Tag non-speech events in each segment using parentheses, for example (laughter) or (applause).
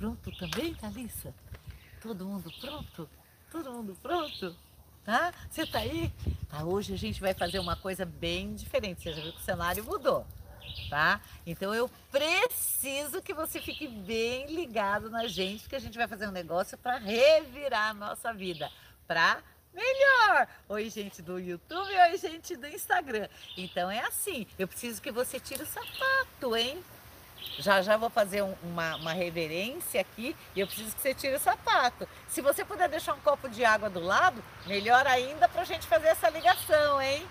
pronto também, Thalissa? Todo mundo pronto? Todo mundo pronto? Tá? Você tá aí? Tá, hoje a gente vai fazer uma coisa bem diferente. Você já viu que o cenário mudou, tá? Então eu preciso que você fique bem ligado na gente, porque a gente vai fazer um negócio para revirar a nossa vida, para melhor. Oi, gente do YouTube, oi, gente do Instagram. Então é assim, eu preciso que você tire o sapato, hein? Já já vou fazer um, uma, uma reverência aqui e eu preciso que você tire o sapato. Se você puder deixar um copo de água do lado, melhor ainda para a gente fazer essa ligação, hein?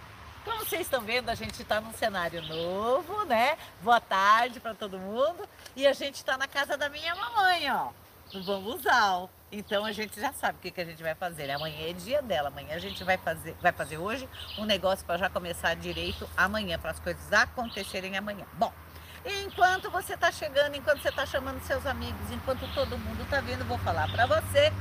Como vocês estão vendo, a gente está num cenário novo, né? Boa tarde para todo mundo. E a gente está na casa da minha mamãe, ó, no bambuzal. Então a gente já sabe o que, que a gente vai fazer. Amanhã é dia dela. Amanhã a gente vai fazer, vai fazer hoje um negócio para já começar direito amanhã, para as coisas acontecerem amanhã. Bom, enquanto você está chegando, enquanto você está chamando seus amigos, enquanto todo mundo está vindo, vou falar para você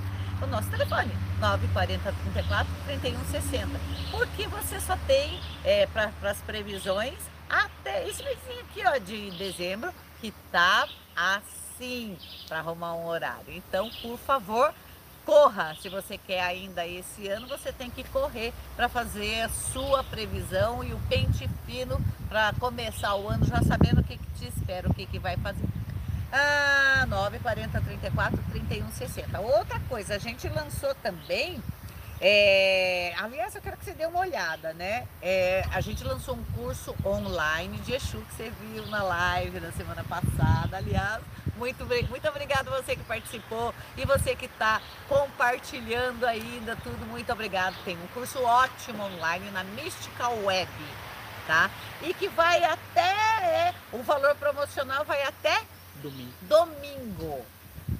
o nosso telefone, 940 34 31 60. Porque você só tem é, para as previsões até esse mêsinho aqui ó, de dezembro, que tá assim para arrumar um horário. Então, por favor, corra. Se você quer ainda esse ano, você tem que correr para fazer a sua previsão e o pente fino para começar o ano já sabendo o que, que te espera, o que, que vai fazer. Ah, 9, 40, 34, 31, 60. Outra coisa, a gente lançou também. É, aliás, eu quero que você dê uma olhada, né? É, a gente lançou um curso online de Exu que você viu na live da semana passada. Aliás, muito, muito obrigado você que participou e você que está compartilhando ainda tudo. Muito obrigado. Tem um curso ótimo online na Mystical Web, tá? E que vai até, é, o valor promocional vai até Domingo. Domingo.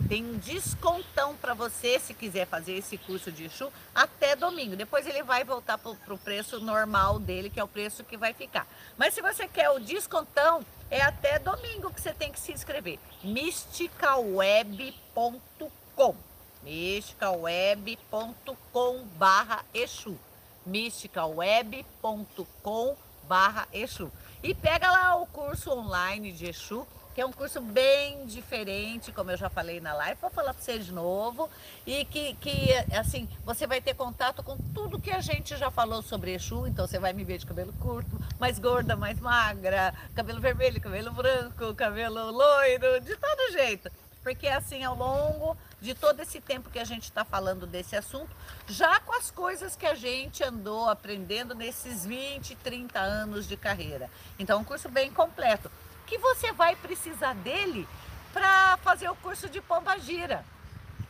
Tem um descontão para você se quiser fazer esse curso de Exu até domingo. Depois ele vai voltar para o preço normal dele, que é o preço que vai ficar. Mas se você quer o descontão, é até domingo que você tem que se inscrever. mysticalweb.com mysticalweb.com barra Exu mysticalweb.com barra Exu e pega lá o curso online de Exu que é um curso bem diferente, como eu já falei na live, vou falar para vocês de novo, e que, que, assim, você vai ter contato com tudo que a gente já falou sobre Exu, então você vai me ver de cabelo curto, mais gorda, mais magra, cabelo vermelho, cabelo branco, cabelo loiro, de todo jeito. Porque assim, ao longo de todo esse tempo que a gente está falando desse assunto, já com as coisas que a gente andou aprendendo nesses 20, 30 anos de carreira. Então, é um curso bem completo que você vai precisar dele para fazer o curso de pomba gira.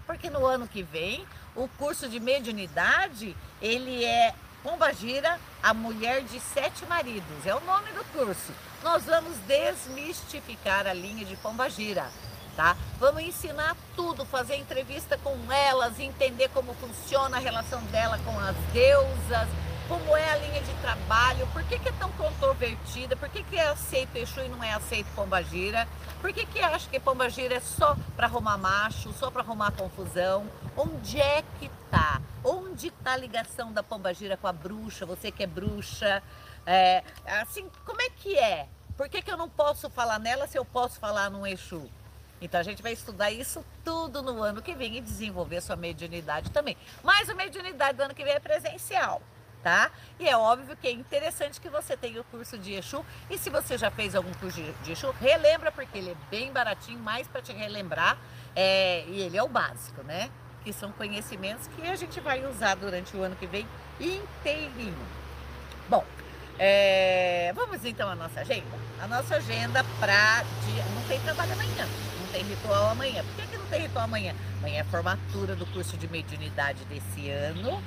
Porque no ano que vem, o curso de mediunidade, ele é pomba gira, a mulher de sete maridos. É o nome do curso. Nós vamos desmistificar a linha de pomba gira. Tá? Vamos ensinar tudo, fazer entrevista com elas, entender como funciona a relação dela com as deusas, como é a linha de trabalho, por que, que é tão controvertida, por que, que é aceito Exu e não é aceito Pombagira, por que, que acha que Pombagira é só para arrumar macho, só para arrumar confusão, onde é que tá? Onde tá a ligação da Pombagira com a bruxa, você que é bruxa, é, assim, como é que é? Por que, que eu não posso falar nela se eu posso falar no Exu? Então a gente vai estudar isso tudo no ano que vem e desenvolver sua mediunidade também. Mas a mediunidade do ano que vem é presencial tá? E é óbvio que é interessante que você tenha o curso de Exu. E se você já fez algum curso de Exu, relembra, porque ele é bem baratinho, mais para te relembrar. É, e ele é o básico, né? Que são conhecimentos que a gente vai usar durante o ano que vem inteirinho. Bom, é, vamos então à nossa agenda? A nossa agenda para dia. Não tem trabalho amanhã, não tem ritual amanhã. Por que, que não tem ritual amanhã? Amanhã é a formatura do curso de mediunidade desse ano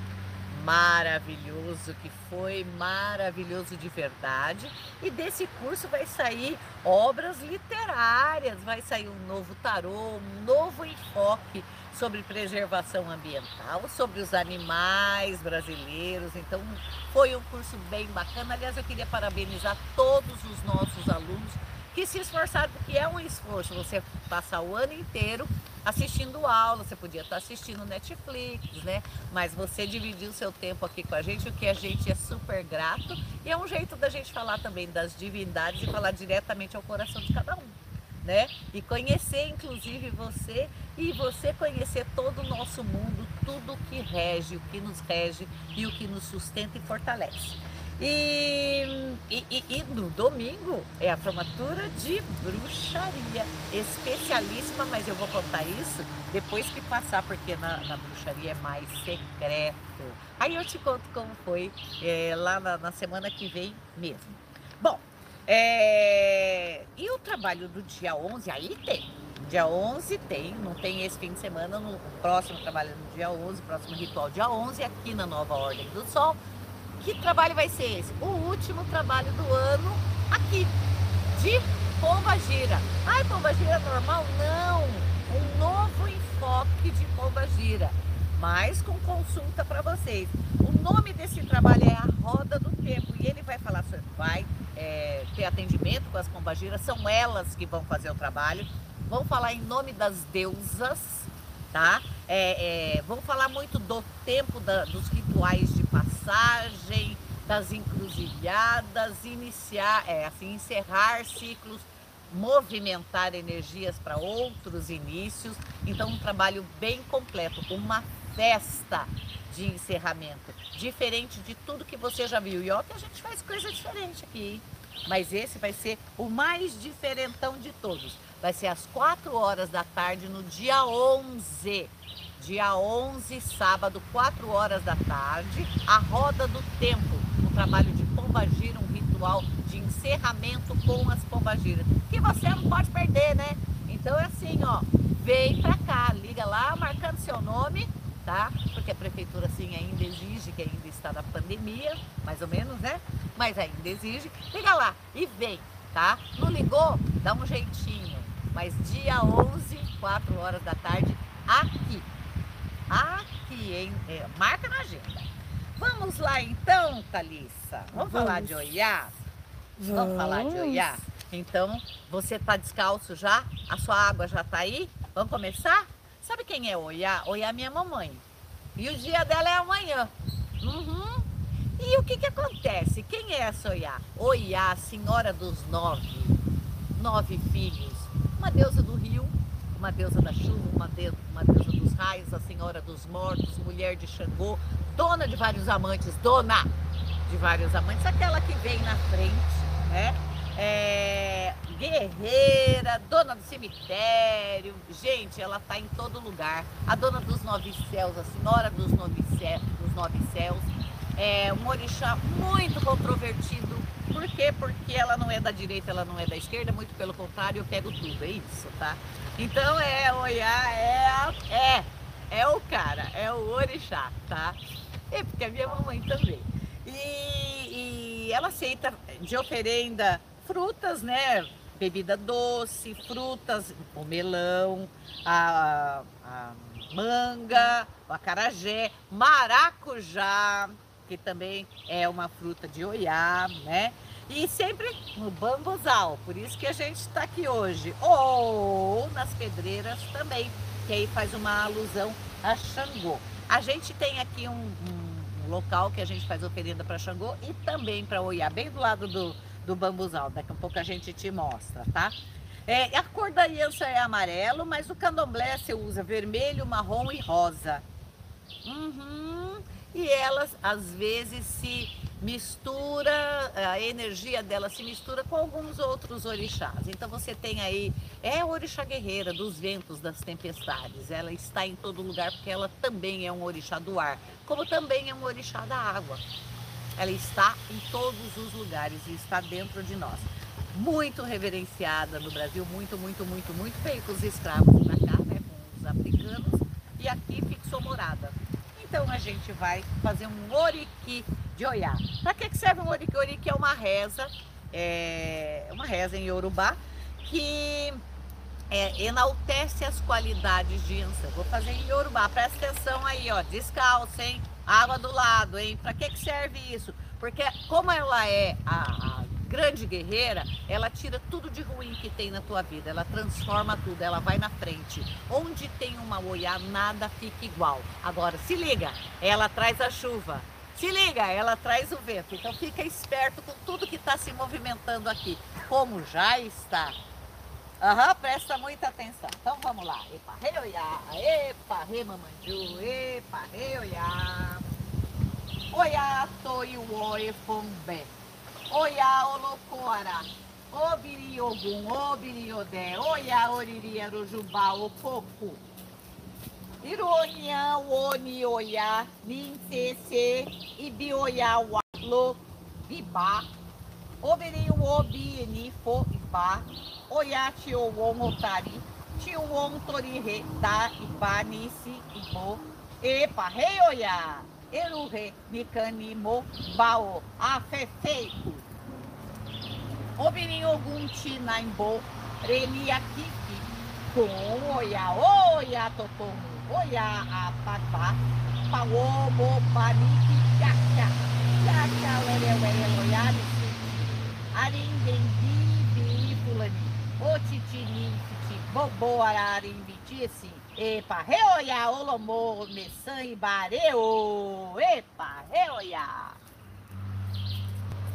maravilhoso, que foi maravilhoso de verdade. E desse curso vai sair obras literárias, vai sair um novo tarô, um novo enfoque sobre preservação ambiental, sobre os animais brasileiros. Então, foi um curso bem bacana. Aliás, eu queria parabenizar todos os nossos alunos que se esforçaram, porque é um esforço você passar o ano inteiro assistindo aula, você podia estar assistindo Netflix, né? Mas você dividiu o seu tempo aqui com a gente, o que a gente é super grato. E é um jeito da gente falar também das divindades e falar diretamente ao coração de cada um. né? E conhecer inclusive você e você conhecer todo o nosso mundo, tudo que rege, o que nos rege e o que nos sustenta e fortalece. E, e, e, no domingo é a formatura de bruxaria, especialíssima, mas eu vou contar isso depois que passar, porque na, na bruxaria é mais secreto. Aí eu te conto como foi é, lá na, na, semana que vem mesmo. Bom, é, e o trabalho do dia 11, aí tem. Dia 11 tem, não tem esse fim de semana, no próximo trabalho no dia 11, próximo ritual dia 11, aqui na Nova Ordem do Sol que trabalho vai ser esse? O último trabalho do ano aqui, de Pomba Gira. Ai, Pomba Gira normal? Não! Um novo enfoque de Pomba Gira, mas com consulta para vocês. O nome desse trabalho é A Roda do Tempo e ele vai falar sobre, vai é, ter atendimento com as pombagiras, são elas que vão fazer o trabalho. Vão falar em nome das deusas, tá? É, é, vamos falar muito do tempo da, dos rituais passagem, das encruzilhadas, iniciar, é, assim, encerrar ciclos, movimentar energias para outros inícios. Então, um trabalho bem completo, uma festa de encerramento, diferente de tudo que você já viu. E ó, que a gente faz coisa diferente aqui, mas esse vai ser o mais diferentão de todos. Vai ser às 4 horas da tarde no dia 11 dia 11, sábado, 4 horas da tarde, a Roda do Tempo, um trabalho de pombagira, um ritual de encerramento com as pombagiras, que você não pode perder, né? Então é assim, ó, vem pra cá, liga lá, marcando seu nome, tá? Porque a prefeitura assim ainda exige, que ainda está na pandemia, mais ou menos, né? Mas ainda exige, liga lá e vem, tá? Não ligou? Dá um jeitinho. Mas dia 11, 4 horas da tarde, aqui aqui, hein? É, marca na agenda. Vamos lá então, Thalissa. Vamos, Vamos. falar de Oiá? Vamos. Vamos falar de Oiá? Então, você tá descalço já? A sua água já tá aí? Vamos começar? Sabe quem é Oiá? Oiá é minha mamãe. E o dia dela é amanhã. Uhum. E o que que acontece? Quem é essa Oiá? Oiá, senhora dos nove. Nove filhos. Uma deusa do rio, uma deusa da chuva, uma, de, uma deusa dos raios, a senhora dos mortos, mulher de Xangô, dona de vários amantes, dona de vários amantes, aquela que vem na frente, né? É, guerreira, dona do cemitério, gente, ela tá em todo lugar. A dona dos nove céus, a senhora dos nove céus, dos nove céus é um orixá muito controvertido. Por quê? Porque ela não é da direita, ela não é da esquerda, muito pelo contrário, eu pego tudo, é isso, tá? Então é, Oiá é, é, é o cara, é o orixá, tá? É porque a minha mamãe também. E, e ela aceita de oferenda frutas, né? Bebida doce, frutas, o melão, a, a manga, o acarajé, maracujá, que também é uma fruta de oiá, né? E sempre no bambuzal, por isso que a gente está aqui hoje. Ou nas pedreiras também, que aí faz uma alusão a Xangô. A gente tem aqui um, um local que a gente faz oferenda para Xangô e também para Oiá, bem do lado do, do bambuzal. Daqui a pouco a gente te mostra, tá? É, a cor da aliança é amarelo, mas o candomblé você usa vermelho, marrom e rosa. Uhum. E elas às vezes se mistura, a energia dela se mistura com alguns outros orixás. Então você tem aí, é a orixá guerreira dos ventos, das tempestades. Ela está em todo lugar porque ela também é um orixá do ar, como também é um orixá da água. Ela está em todos os lugares e está dentro de nós. Muito reverenciada no Brasil, muito, muito, muito, muito veio com os escravos para cá, né, com os africanos, e aqui fixou morada. Então a gente vai fazer um oriki de Oiá. Para que serve um oriki? Oriki é uma reza, é uma reza em Yorubá que é, enaltece as qualidades de Ansan. Vou fazer em Yorubá, presta atenção aí, ó, descalço, hein? Água do lado, hein? Para que, que serve isso? Porque como ela é a, a grande guerreira, ela tira tudo de ruim que tem na tua vida, ela transforma tudo, ela vai na frente. Onde tem uma oiá, nada fica igual. Agora, se liga, ela traz a chuva. Se liga, ela traz o vento. Então fica esperto com tudo que está se movimentando aqui. Como já está Aham, presta muita atenção. Então vamos lá. Epa, rei, oiá. Epa, rei, mamanju. Epa, rei, oiá. Oiá, toi, uoi, fombe. Oiá, olocora. Obiri, ogum, obiri, odé. Oiá, oriri, arujubá, opoco. Ironia, oni, oiá, nintese, ibi, oiá, lo, bibá. Obiri, obi, nifo, ibá. Oiá, tio, on, otari. Tori, re, da, ibá, nisi, ibo. Epa, rei, oiá. Eruhe, Nikanimo, Bao, Afefeiku. Obirin Ogum Tinaimbo, Reniakifi, Com Oya, Oya Totomu, Oya Apapa, Paobo, Paniki, Yaka, Yaka, Lelewe, Loyalisi, Arindendi, Bi, Fulani, Otitini, Fiti, Bobo, Ararimbi, assim. Epa, reoia, olomô, messan e bareu. Epa, reoia.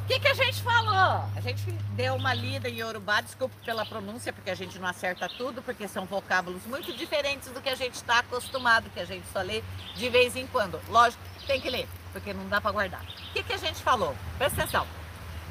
O que, que a gente falou? A gente deu uma lida em Yorubá, desculpe pela pronúncia, porque a gente não acerta tudo, porque são vocábulos muito diferentes do que a gente está acostumado, que a gente só lê de vez em quando. Lógico, tem que ler, porque não dá para guardar. O que, que a gente falou? Presta atenção.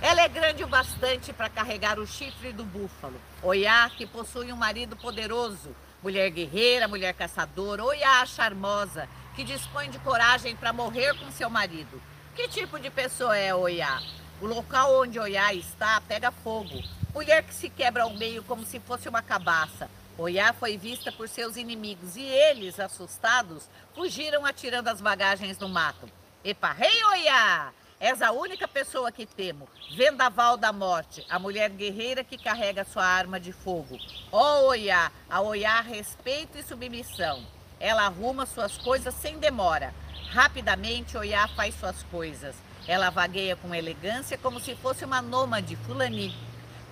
Ela é grande o bastante para carregar o chifre do búfalo. Oiá, que possui um marido poderoso, mulher guerreira, mulher caçadora, Oiá charmosa, que dispõe de coragem para morrer com seu marido. Que tipo de pessoa é Oiá? O local onde Oiá está pega fogo. Mulher que se quebra ao meio como se fosse uma cabaça. Oiá foi vista por seus inimigos e eles, assustados, fugiram atirando as bagagens no mato. Epa, rei Oiá! És a única pessoa que temo. Vendaval da morte, a mulher guerreira que carrega sua arma de fogo. Ó oh, Oiá, a Oiá respeito e submissão. Ela arruma suas coisas sem demora. Rapidamente Oiá faz suas coisas. Ela vagueia com elegância como se fosse uma nômade fulani.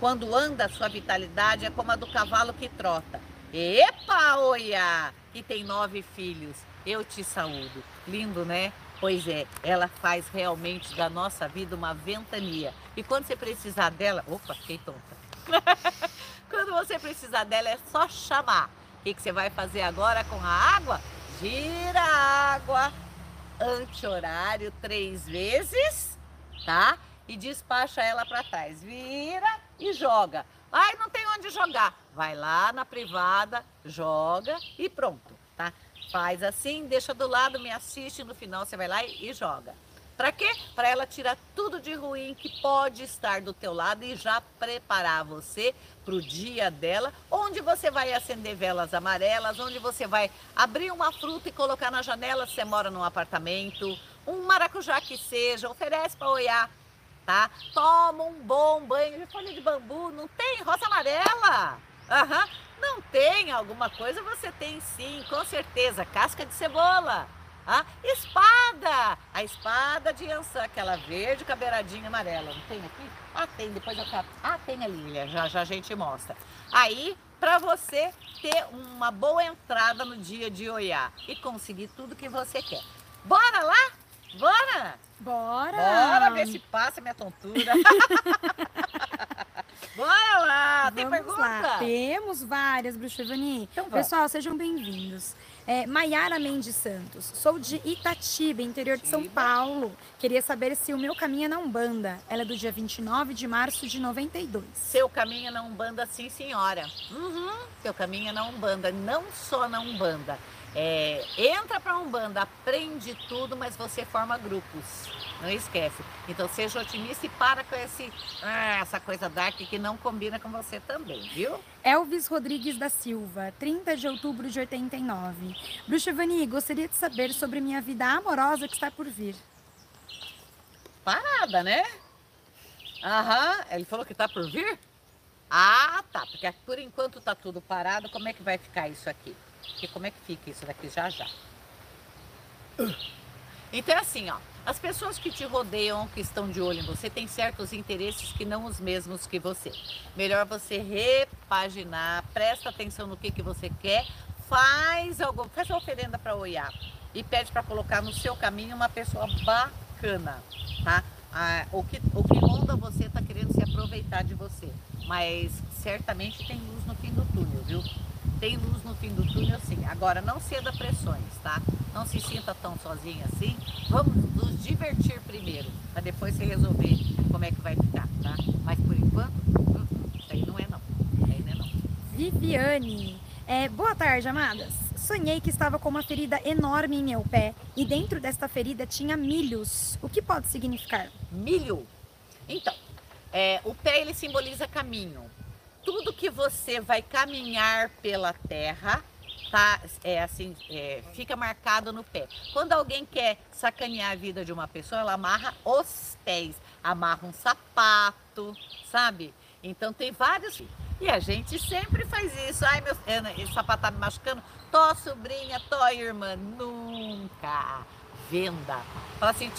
Quando anda, sua vitalidade é como a do cavalo que trota. Epa, Oiá, que tem nove filhos. Eu te saúdo. Lindo, né? Pois é, ela faz realmente da nossa vida uma ventania. E quando você precisar dela. Opa, fiquei tonta. (laughs) quando você precisar dela, é só chamar. O que você vai fazer agora com a água? Gira a água anti-horário três vezes, tá? E despacha ela para trás. Vira e joga. Ai, não tem onde jogar. Vai lá na privada, joga e pronto, tá? Faz assim, deixa do lado, me assiste, no final você vai lá e, e joga. Para quê? Para ela tirar tudo de ruim que pode estar do teu lado e já preparar você para o dia dela, onde você vai acender velas amarelas, onde você vai abrir uma fruta e colocar na janela se você mora num apartamento, um maracujá que seja, oferece para olhar, tá? Toma um bom banho de folha de bambu, não tem rosa amarela? Aham. Uhum. Não tem alguma coisa? Você tem sim, com certeza. Casca de cebola. Ah, espada! A espada de Ançã, aquela verde com a beiradinha amarela. Não tem aqui? Ah, tem, depois eu cato. Ah, tem ali, já, já a gente mostra. Aí, para você ter uma boa entrada no dia de Oiá e conseguir tudo que você quer. Bora lá? Bora? Bora! Bora ver se passa minha tontura. (laughs) Bora lá! Tem Vamos pergunta? Lá. Temos várias, Bruxa Ivani. Então. Pessoal, sejam bem-vindos. É, Maiara Mendes Santos, sou de Itatiba, interior de São. Paulo. Queria saber se o meu caminho é na Umbanda. Ela é do dia 29 de março de 92. Seu caminho é na Umbanda, sim, senhora. Uhum. Seu caminho é na Umbanda, não só na Umbanda. É, entra para Umbanda, aprende tudo, mas você forma grupos. Não esquece. Então seja otimista e para com esse, ah, essa coisa dark que não combina com você também, viu? Elvis Rodrigues da Silva, 30 de outubro de 89. Bruxa Ivani, gostaria de saber sobre minha vida amorosa que está por vir. Parada, né? Aham, ele falou que tá por vir? Ah, tá. Porque por enquanto tá tudo parado, como é que vai ficar isso aqui? Porque como é que fica isso daqui já já? Então é assim, ó. As pessoas que te rodeiam, que estão de olho em você, têm certos interesses que não os mesmos que você. Melhor você repaginar, presta atenção no que, que você quer, faz algo, faz uma oferenda para Oiá e pede para colocar no seu caminho uma pessoa bacana, tá? ah, o, que, o que ronda você está querendo se aproveitar de você. Mas certamente tem luz no fim do túnel, viu? Tem luz no fim do túnel, sim. Agora, não ceda pressões, tá? Não se sinta tão sozinha assim. Vamos nos divertir primeiro, para depois você resolver como é que vai ficar, tá? Mas por enquanto, hum, isso aí não é não. Aí não é não. Viviane. É, boa tarde, amadas. Sonhei que estava com uma ferida enorme em meu pé e dentro desta ferida tinha milhos. O que pode significar? Milho. Então, é, o pé ele simboliza caminho. Tudo que você vai caminhar pela terra, tá? É assim, é, fica marcado no pé. Quando alguém quer sacanear a vida de uma pessoa, ela amarra os pés, amarra um sapato, sabe? Então tem vários. E a gente sempre faz isso. Ai, meu, esse sapato tá me machucando. Tô sobrinha, tô irmã. Nunca. Venda. Fala assim,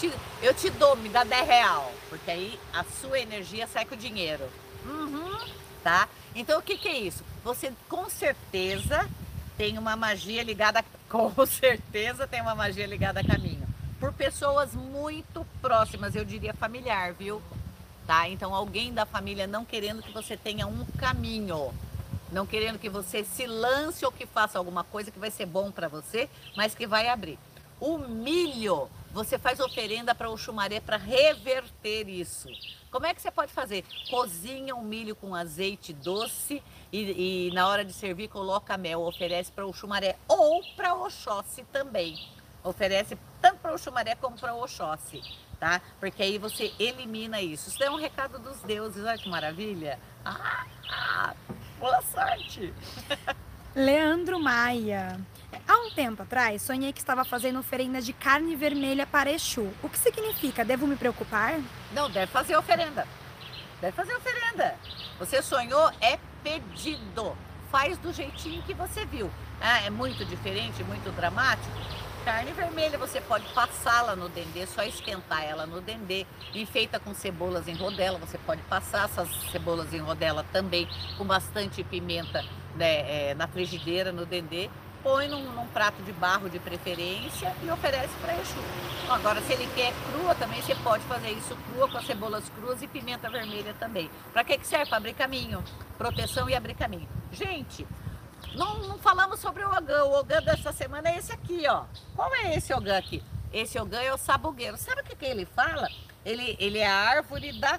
eu te dou, me dá 10 real. Porque aí a sua energia sai com o dinheiro. Uhum, tá? Então o que, que é isso? Você com certeza tem uma magia ligada. (laughs) Com certeza tem uma magia ligada a caminho. Por pessoas muito próximas, eu diria familiar, viu? tá? Então alguém da família não querendo que você tenha um caminho, não querendo que você se lance ou que faça alguma coisa que vai ser bom para você, mas que vai abrir. O milho, você faz oferenda para o chumaré para reverter isso. Como é que você pode fazer? Cozinha o milho com azeite doce e, e na hora de servir coloca mel, oferece para o chumaré ou para o Oxóssi também. Oferece tanto para o chumaré como para o Oxóssi tá? Porque aí você elimina isso. Isso é um recado dos deuses, olha que maravilha. Ah, ah, boa sorte! (laughs) Leandro Maia. Há um tempo atrás, sonhei que estava fazendo oferenda de carne vermelha para Exu. O que significa? Devo me preocupar? Não, deve fazer oferenda. Deve fazer oferenda. Você sonhou, é pedido. Faz do jeitinho que você viu. Ah, é muito diferente, muito dramático carne vermelha, você pode passá-la no dendê, só esquentar ela no dendê, enfeita com cebolas em rodela, você pode passar essas cebolas em rodela também com bastante pimenta né, é, na frigideira, no dendê, põe num, num, prato de barro de preferência e oferece para Exu. Agora, se ele quer crua também, você pode fazer isso crua com as cebolas cruas e pimenta vermelha também. Para que, que serve? Para abrir caminho, proteção e abrir caminho. Gente, não, não falamos sobre o ogã. O ogã dessa semana é esse aqui, ó. Qual é esse ogã aqui? Esse ogã é o sabugueiro. Sabe o que, que ele fala? Ele, ele é a árvore da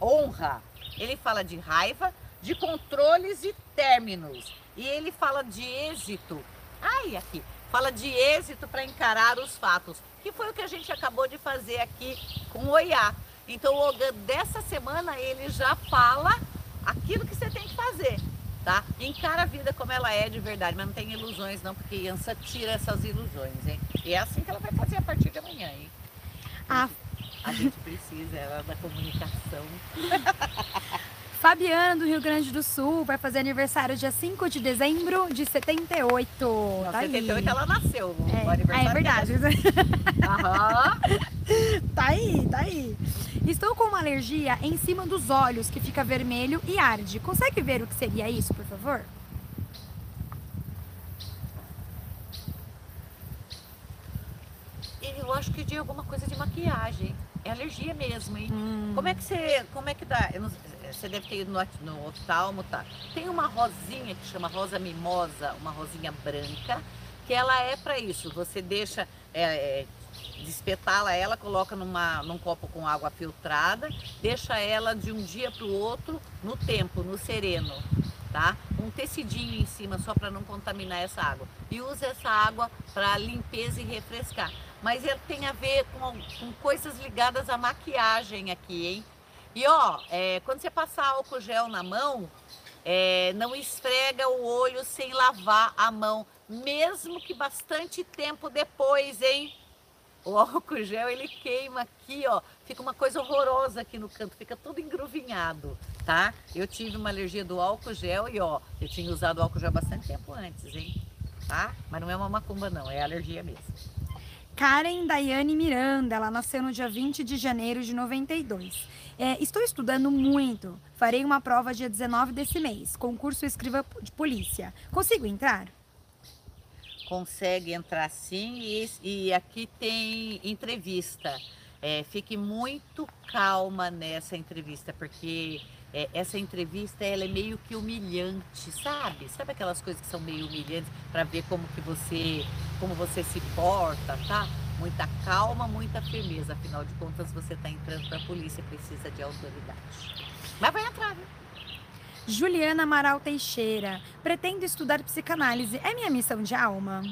honra. Ele fala de raiva, de controles e términos. E ele fala de êxito. Ai, aqui. Fala de êxito para encarar os fatos. Que foi o que a gente acabou de fazer aqui com o Oiá. Então o Ogã dessa semana ele já fala aquilo que você tem que fazer tá? Encara a vida como ela é de verdade, mas não tem ilusões não, porque Yansa tira essas ilusões, hein? E é assim que ela vai fazer a partir de amanhã, hein? A, a gente precisa, ela da comunicação. (laughs) Fabiana, do Rio Grande do Sul, vai fazer aniversário dia 5 de dezembro de 78. Não, tá 78 aí. ela nasceu. É, o aniversário é verdade. Aham. tá aí, tá aí. Estou com uma alergia em cima dos olhos que fica vermelho e arde. Consegue ver o que seria isso, por favor? Eu acho que de alguma coisa de maquiagem. É alergia mesmo, hein? Hum. Como é que você. Como é que dá? Você deve ter ido no, no oftalmo, tá? Tem uma rosinha que chama rosa mimosa, uma rosinha branca, que ela é para isso. Você deixa. É, é, despetala ela, coloca numa, num copo com água filtrada, deixa ela de um dia para o outro no tempo, no sereno, tá? Um tecidinho em cima só para não contaminar essa água. E usa essa água para limpeza e refrescar. Mas ele tem a ver com, com coisas ligadas à maquiagem aqui, hein? E ó, é, quando você passar álcool gel na mão, é, não esfrega o olho sem lavar a mão, mesmo que bastante tempo depois, hein? O álcool gel ele queima aqui, ó, fica uma coisa horrorosa aqui no canto, fica tudo engruvinhado, tá? Eu tive uma alergia do álcool gel e ó, eu tinha usado álcool gel bastante tempo antes, hein? Tá? Mas não é uma macumba não, é alergia mesmo. Karen Daiane Miranda, ela nasceu no dia 20 de janeiro de 92. É, estou estudando muito. Farei uma prova dia 19 desse mês, concurso escriva de polícia. Consigo entrar? Consegue entrar sim e, e aqui tem entrevista. é, fique muito calma nessa entrevista, porque é, essa entrevista ela é meio que humilhante, sabe? Sabe aquelas coisas que são meio humilhantes para ver como que você, como você se porta, tá? Muita calma, muita firmeza. Afinal de contas, você está entrando para a polícia, precisa de autoridade. Mas vai entrar, viu? Juliana Amaral Teixeira. Pretendo estudar psicanálise. É minha missão de alma?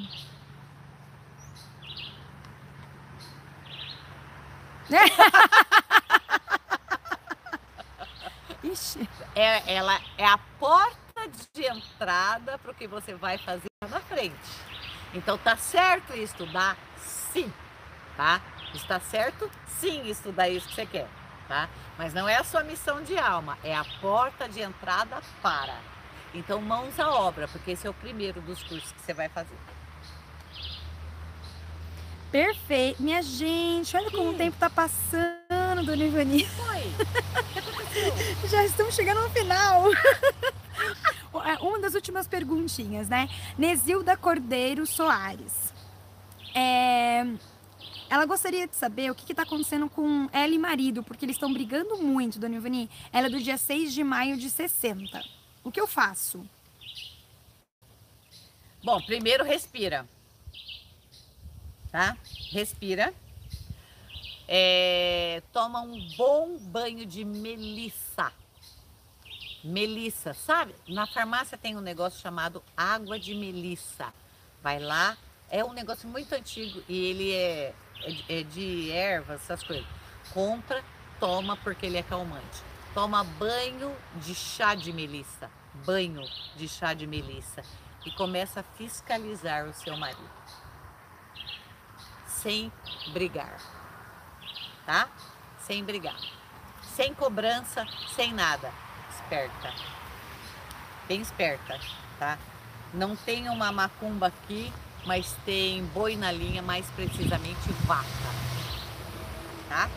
(laughs) Ixi. É, ela é a porta de entrada para o que você vai fazer na frente. Então tá certo estudar? Sim, tá? Está certo? Sim, estudar isso que você quer, tá? Mas não é a sua missão de alma, é a porta de entrada para. Então mãos à obra, porque esse é o primeiro dos cursos que você vai fazer. Perfeito. Minha gente, olha como o tempo tá passando, dona Ivani. Foi. (laughs) Já estamos chegando no final. (laughs) É, uma das últimas perguntinhas, né? Nesilda Cordeiro Soares. É, ela gostaria de saber o que está acontecendo com ela e marido, porque eles estão brigando muito, dona Ivani. Ela é do dia 6 de maio de 60. O que eu faço? Bom, primeiro respira tá? Respira. É, toma um bom banho de melissa. Melissa, sabe? Na farmácia tem um negócio chamado água de melissa. Vai lá, é um negócio muito antigo e ele é, é, é de ervas, essas coisas. Compra, toma porque ele é calmante. Toma banho de chá de melissa. Banho de chá de melissa. E começa a fiscalizar o seu marido sem brigar, tá? Sem brigar, sem cobrança, sem nada. Esperta, bem esperta, tá? Não tem uma macumba aqui, mas tem boi na linha, mais precisamente vaca, tá?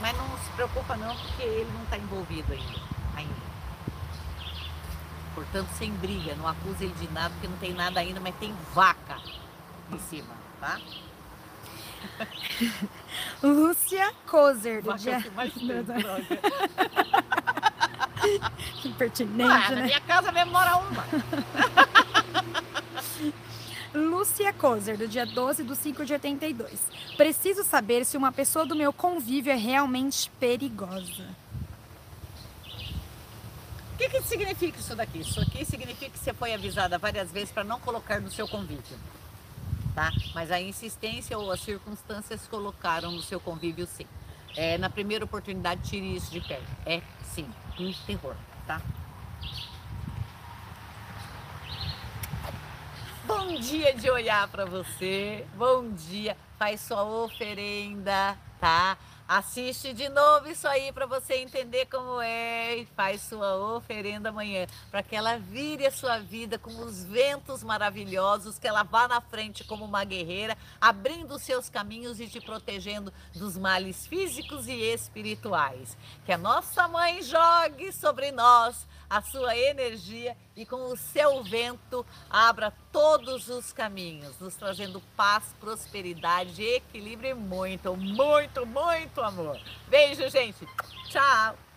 Mas não se preocupa não, porque ele não está envolvido ainda, ainda. Portanto, sem briga, não acusa ele de nada, porque não tem nada ainda, mas tem vaca em cima, tá? (laughs) Lúcia Kozer, do Vaca dia... que mais (laughs) tem, (laughs) (laughs) impertinente, Ah, na né? minha casa mesmo mora uma. (laughs) Lúcia Kozer, do dia 12 de 5 de 82. Preciso saber se uma pessoa do meu convívio é realmente perigosa. O que, que significa isso daqui? Isso aqui significa que você foi avisada várias vezes para não colocar no seu convívio. Tá? Mas a insistência ou as circunstâncias colocaram no seu convívio sim. É, na primeira oportunidade, tire isso de perto. É sim, um terror, tá? Bom dia de olhar para você. Bom dia. Faz sua oferenda, tá? Assiste de novo isso aí para você entender como é e faz sua oferenda amanhã, para que ela vire a sua vida com os ventos maravilhosos, que ela vá na frente como uma guerreira, abrindo os seus caminhos e te protegendo dos males físicos e espirituais. Que a nossa mãe jogue sobre nós a sua energia e com o seu vento abra todos os caminhos, nos trazendo paz, prosperidade, equilíbrio e muito, muito, muito amor. Beijo, gente. Tchau.